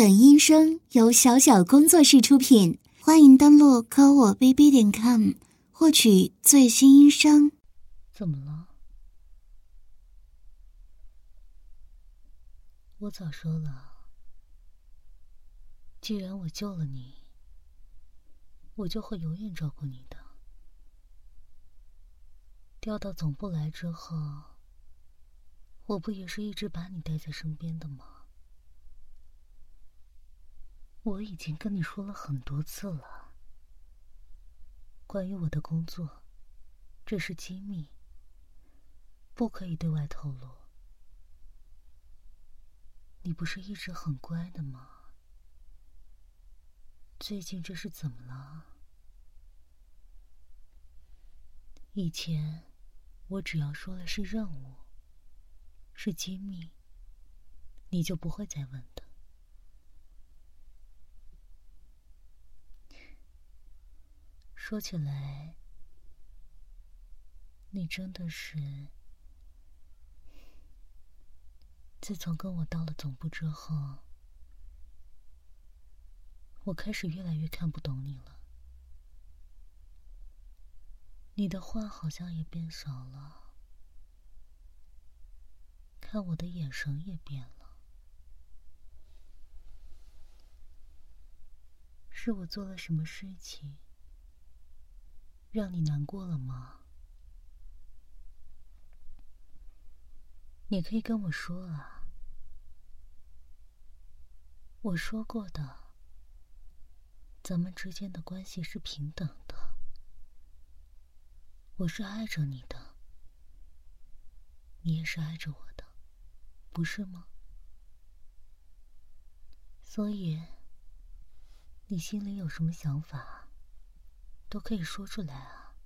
本音声由小小工作室出品，欢迎登录科我 bb 点 com 获取最新音声。怎么了？我早说了，既然我救了你，我就会永远照顾你的。调到总部来之后，我不也是一直把你带在身边的吗？我已经跟你说了很多次了，关于我的工作，这是机密，不可以对外透露。你不是一直很乖的吗？最近这是怎么了？以前我只要说了是任务，是机密，你就不会再问的。说起来，你真的是……自从跟我到了总部之后，我开始越来越看不懂你了。你的话好像也变少了，看我的眼神也变了。是我做了什么事情？让你难过了吗？你可以跟我说啊。我说过的，咱们之间的关系是平等的。我是爱着你的，你也是爱着我的，不是吗？所以，你心里有什么想法？都可以说出来啊！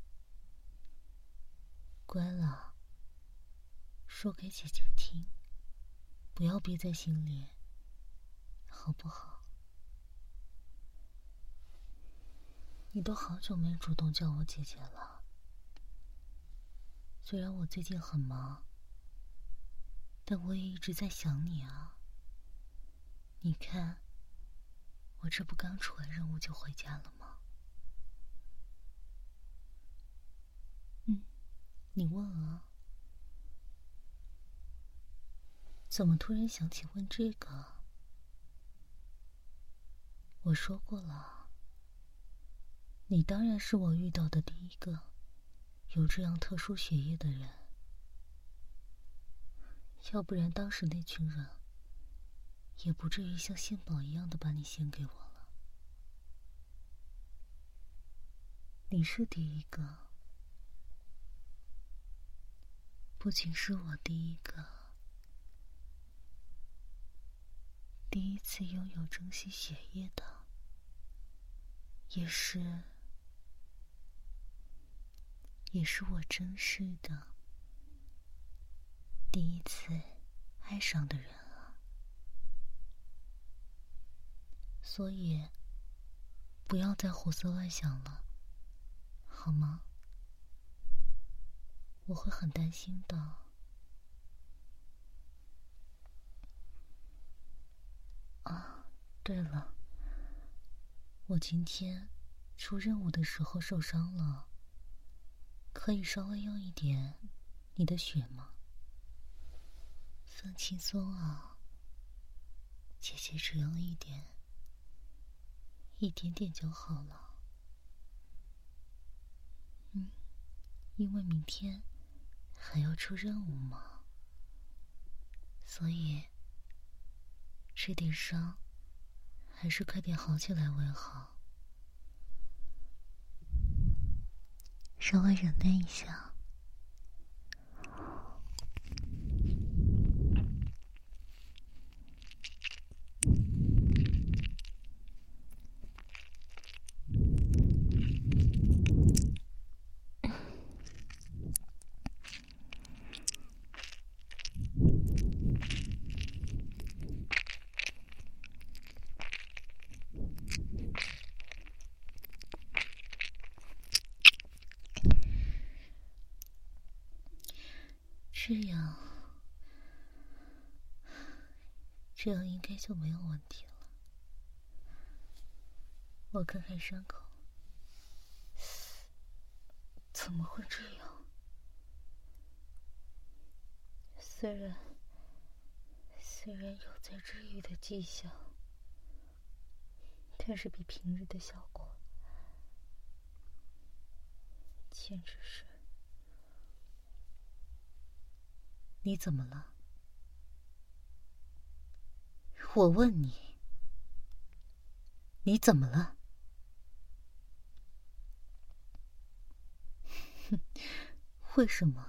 乖了，说给姐姐听，不要憋在心里，好不好？你都好久没主动叫我姐姐了，虽然我最近很忙，但我也一直在想你啊。你看，我这不刚出完任务就回家了？你问啊？怎么突然想起问这个？我说过了，你当然是我遇到的第一个有这样特殊血液的人，要不然当时那群人也不至于像献宝一样的把你献给我了。你是第一个。不仅是我第一个，第一次拥有珍惜血液的，也是，也是我珍视的第一次爱上的人啊！所以，不要再胡思乱想了，好吗？我会很担心的。啊，对了，我今天出任务的时候受伤了，可以稍微用一点你的血吗？放轻松啊，姐姐只用一点，一点点就好了。嗯，因为明天。还要出任务吗？所以这点伤还是快点好起来为好。稍微忍耐一下。这样，这样应该就没有问题了。我看看伤口，怎么会这样？虽然虽然有在治愈的迹象，但是比平日的效果简直是……你怎么了？我问你，你怎么了？为什么？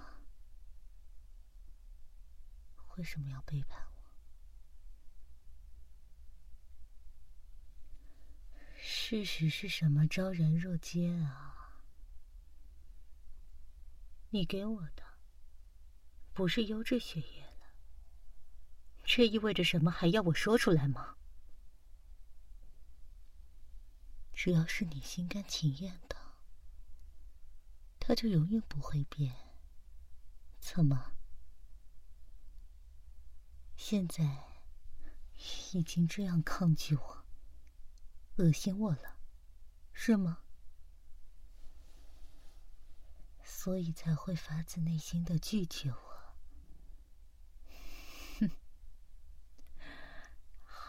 为什么要背叛我？事实是什么？昭然若揭啊！你给我的不是优质血液了，这意味着什么？还要我说出来吗？只要是你心甘情愿的。他就永远不会变。怎么？现在已经这样抗拒我、恶心我了，是吗？所以才会发自内心的拒绝我。哼，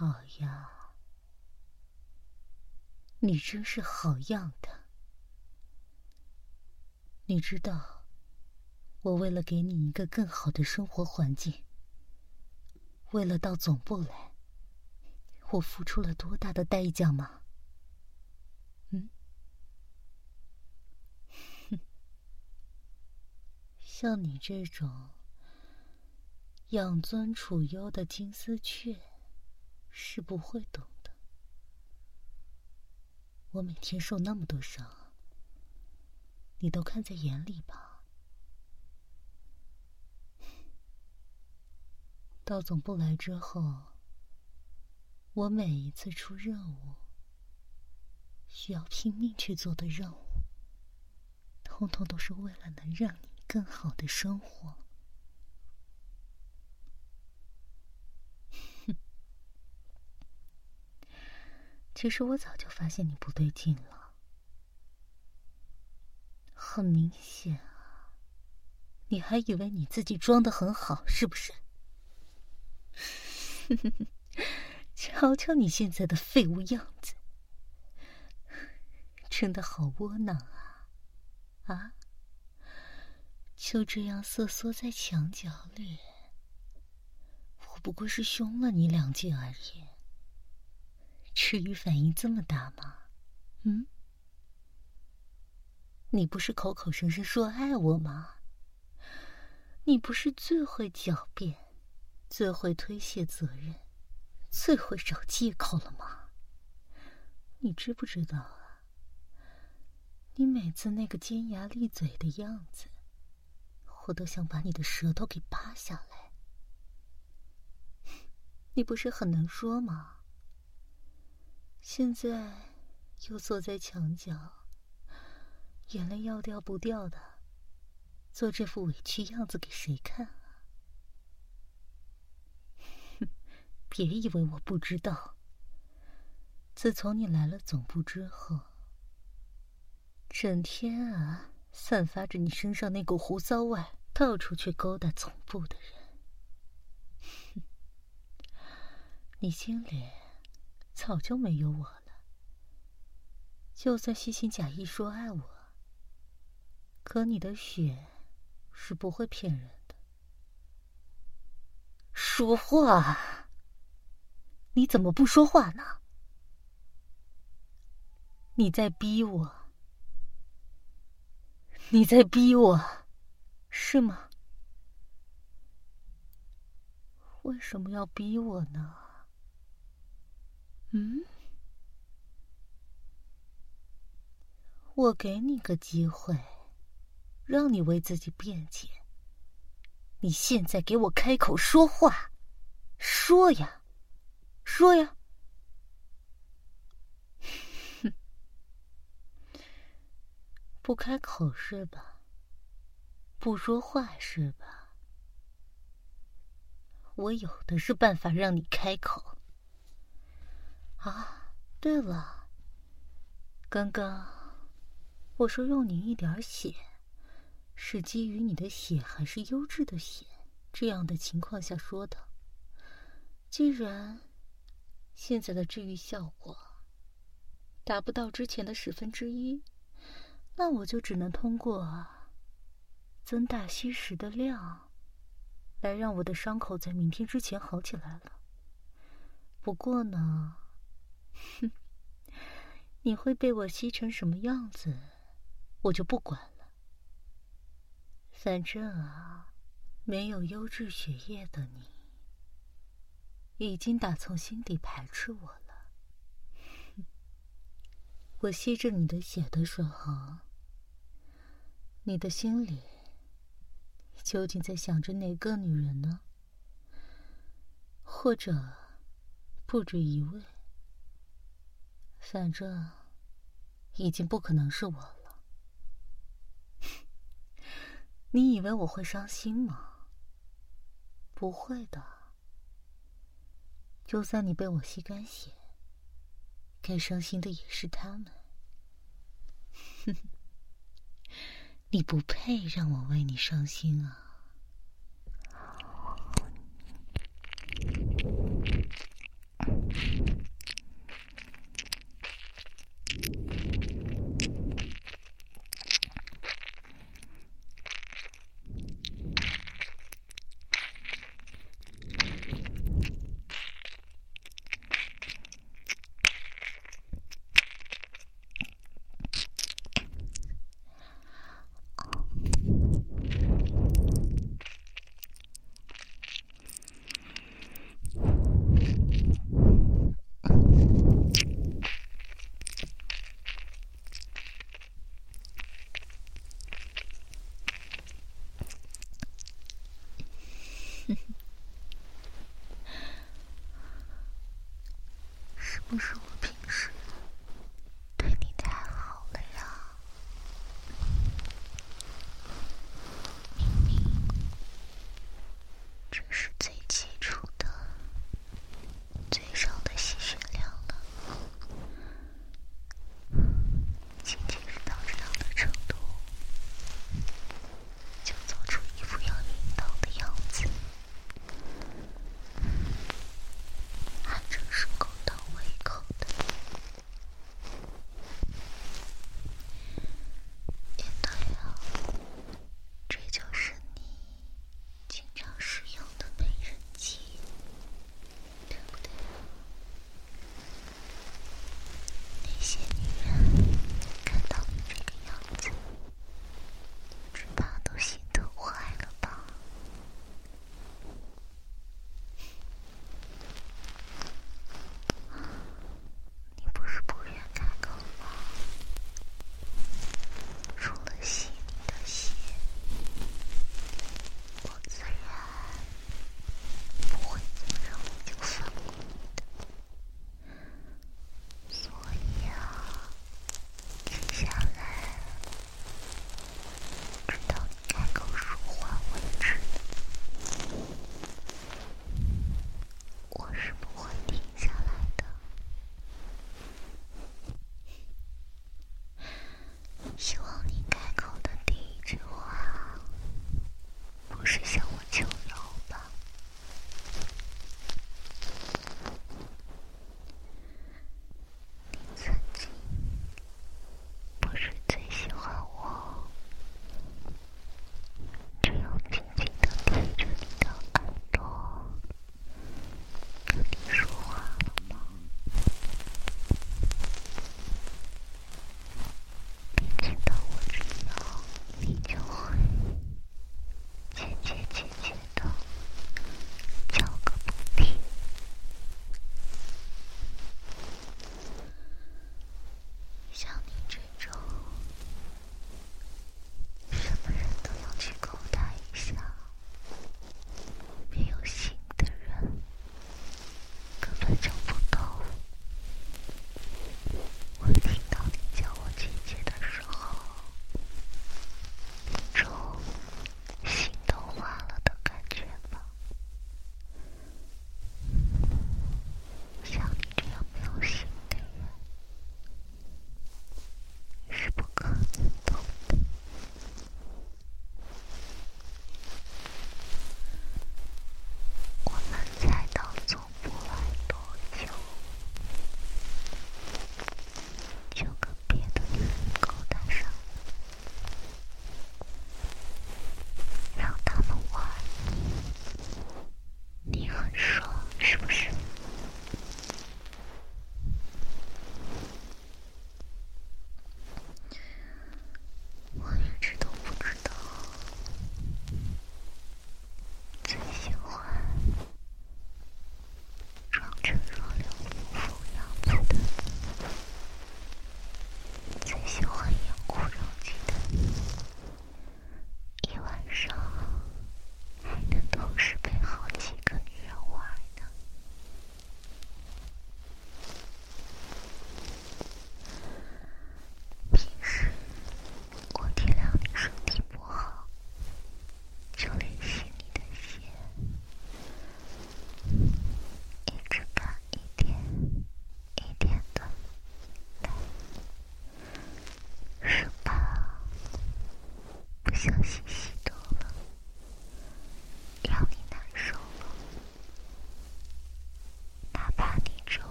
好呀，你真是好样的。你知道，我为了给你一个更好的生活环境，为了到总部来，我付出了多大的代价吗？嗯，哼，像你这种养尊处优的金丝雀，是不会懂的。我每天受那么多伤。你都看在眼里吧。到总部来之后，我每一次出任务，需要拼命去做的任务，通通都是为了能让你更好的生活。其实我早就发现你不对劲了。很明显啊，你还以为你自己装的很好是不是？瞧瞧你现在的废物样子，真的好窝囊啊！啊，就这样瑟缩在墙角里，我不过是凶了你两句而已，至于反应这么大吗？嗯？你不是口口声声说爱我吗？你不是最会狡辩、最会推卸责任、最会找借口了吗？你知不知道啊？你每次那个尖牙利嘴的样子，我都想把你的舌头给扒下来。你不是很能说吗？现在又坐在墙角。眼泪要掉不掉的，做这副委屈样子给谁看啊？哼，别以为我不知道。自从你来了总部之后，整天啊散发着你身上那股胡骚味，到处去勾搭总部的人。哼，你心里早就没有我了。就算虚情假意说爱我。可你的血是不会骗人的。说话，你怎么不说话呢？你在逼我，你在逼我，是吗？为什么要逼我呢？嗯？我给你个机会。让你为自己辩解。你现在给我开口说话，说呀，说呀。哼，不开口是吧？不说话是吧？我有的是办法让你开口。啊，对了，刚刚我说用你一点血，是基于你的血还是优质的血这样的情况下说的。既然现在的治愈效果达不到之前的十分之一，那我就只能通过增大吸食的量，来让我的伤口在明天之前好起来了。不过呢，哼，你会被我吸成什么样子，我就不管了。反正啊，没有优质血液的你，已经打从心底排斥我了。我吸着你的血的时候，你的心里究竟在想着哪个女人呢？或者？不止一位，反正已经不可能是我了。你以为我会伤心吗？不会的。就算你被我吸干血，该伤心的也是他们。你不配让我为你伤心啊！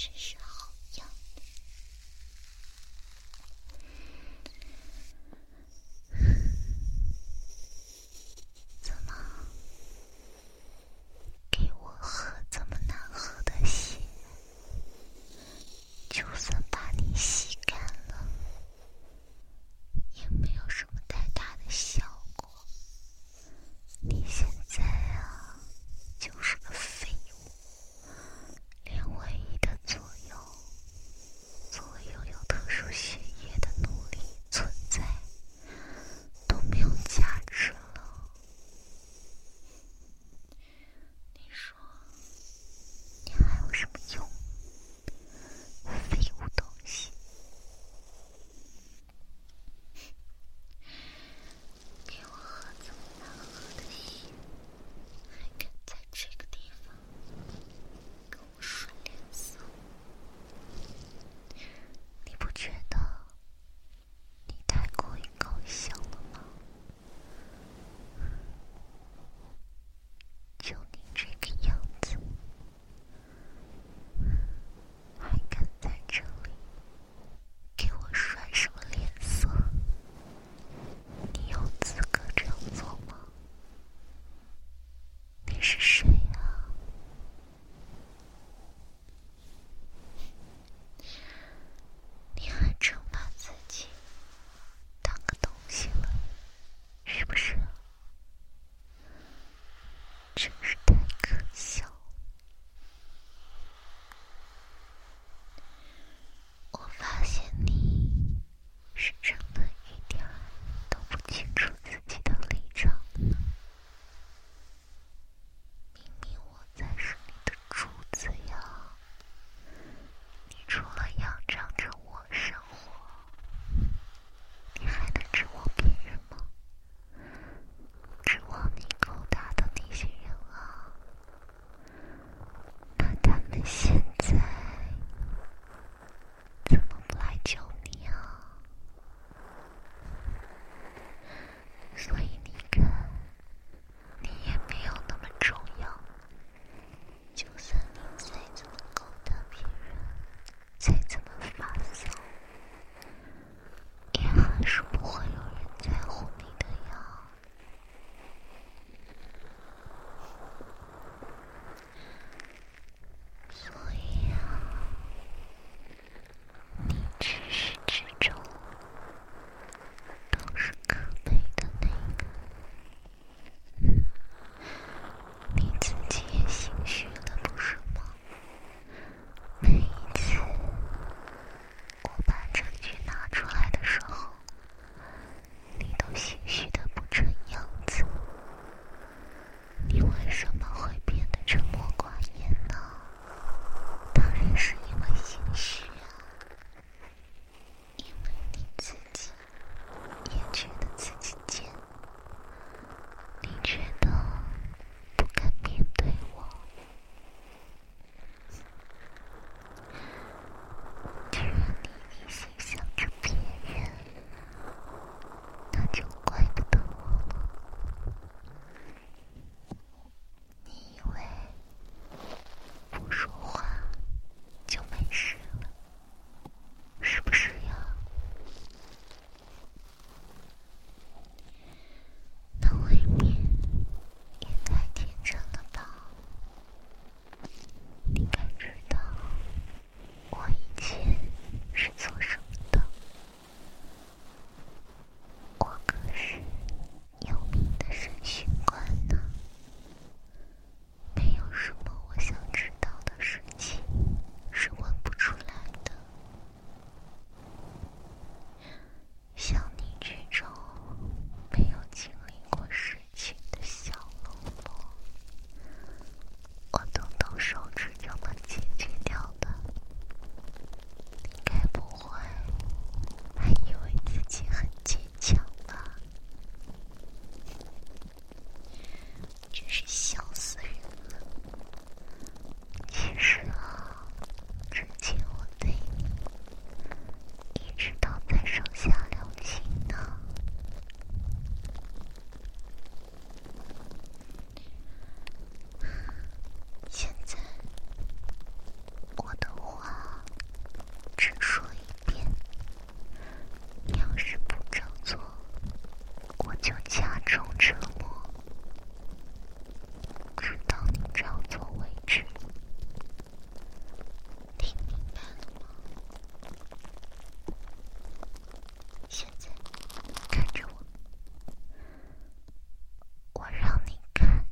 чаще.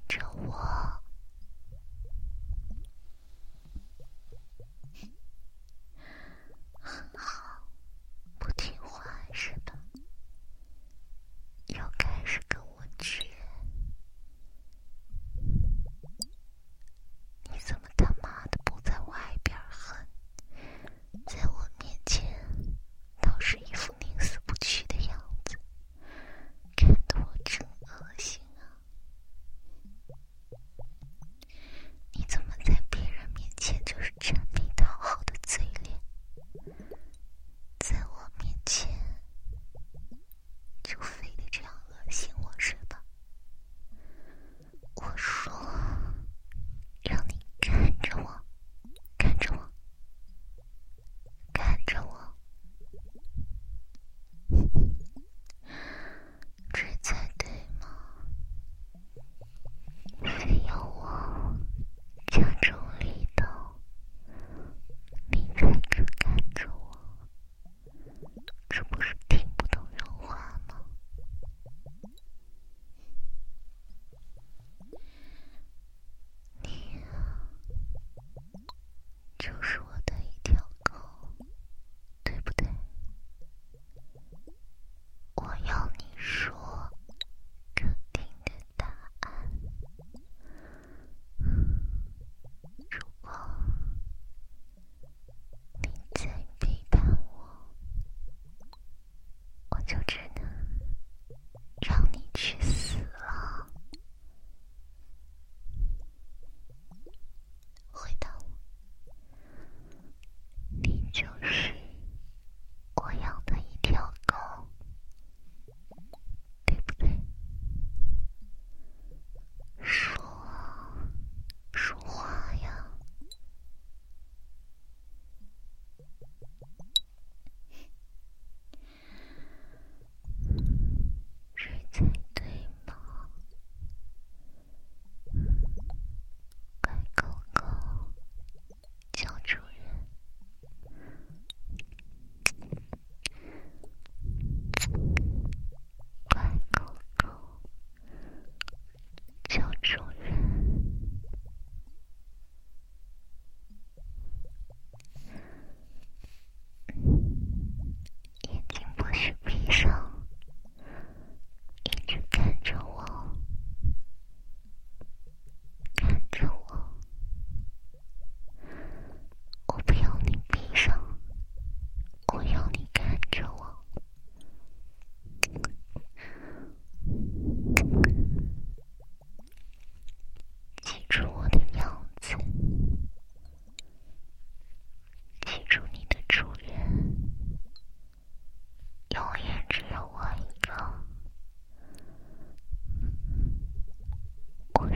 着我。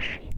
只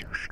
придешь.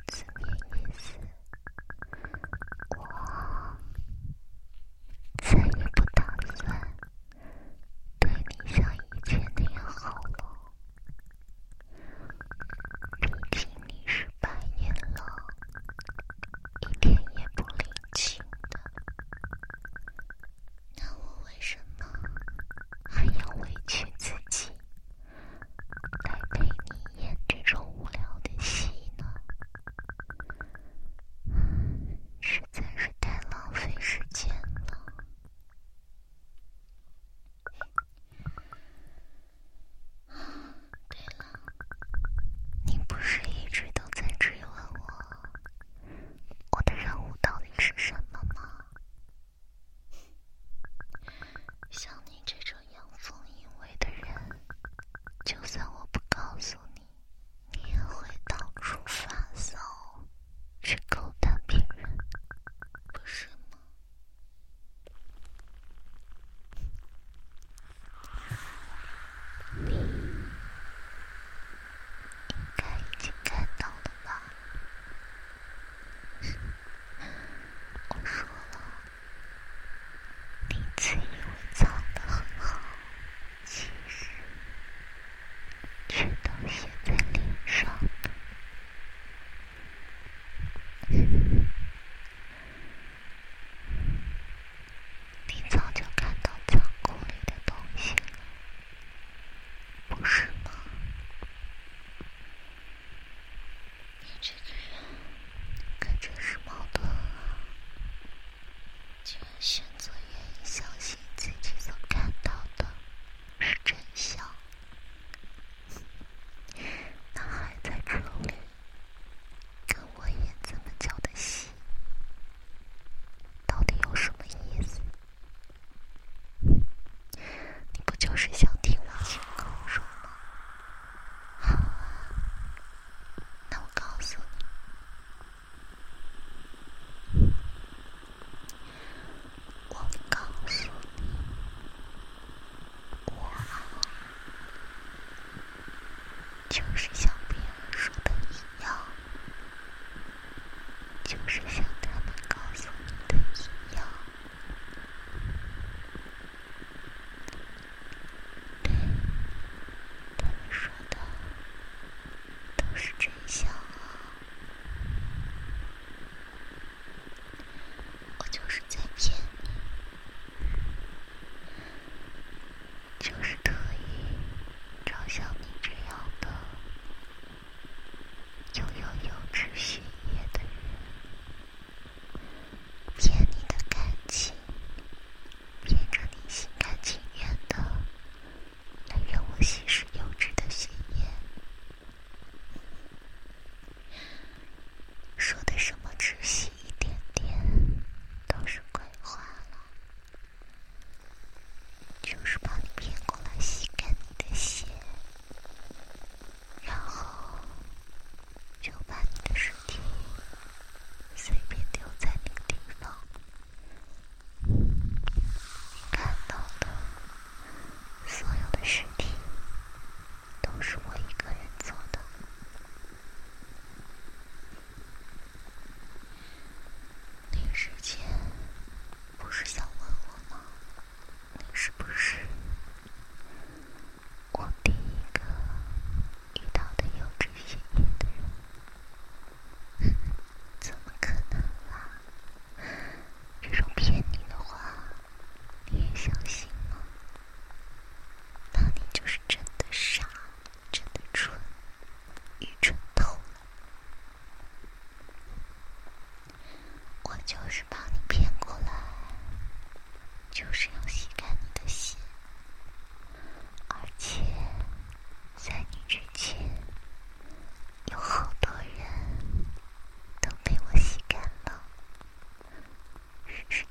就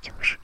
就是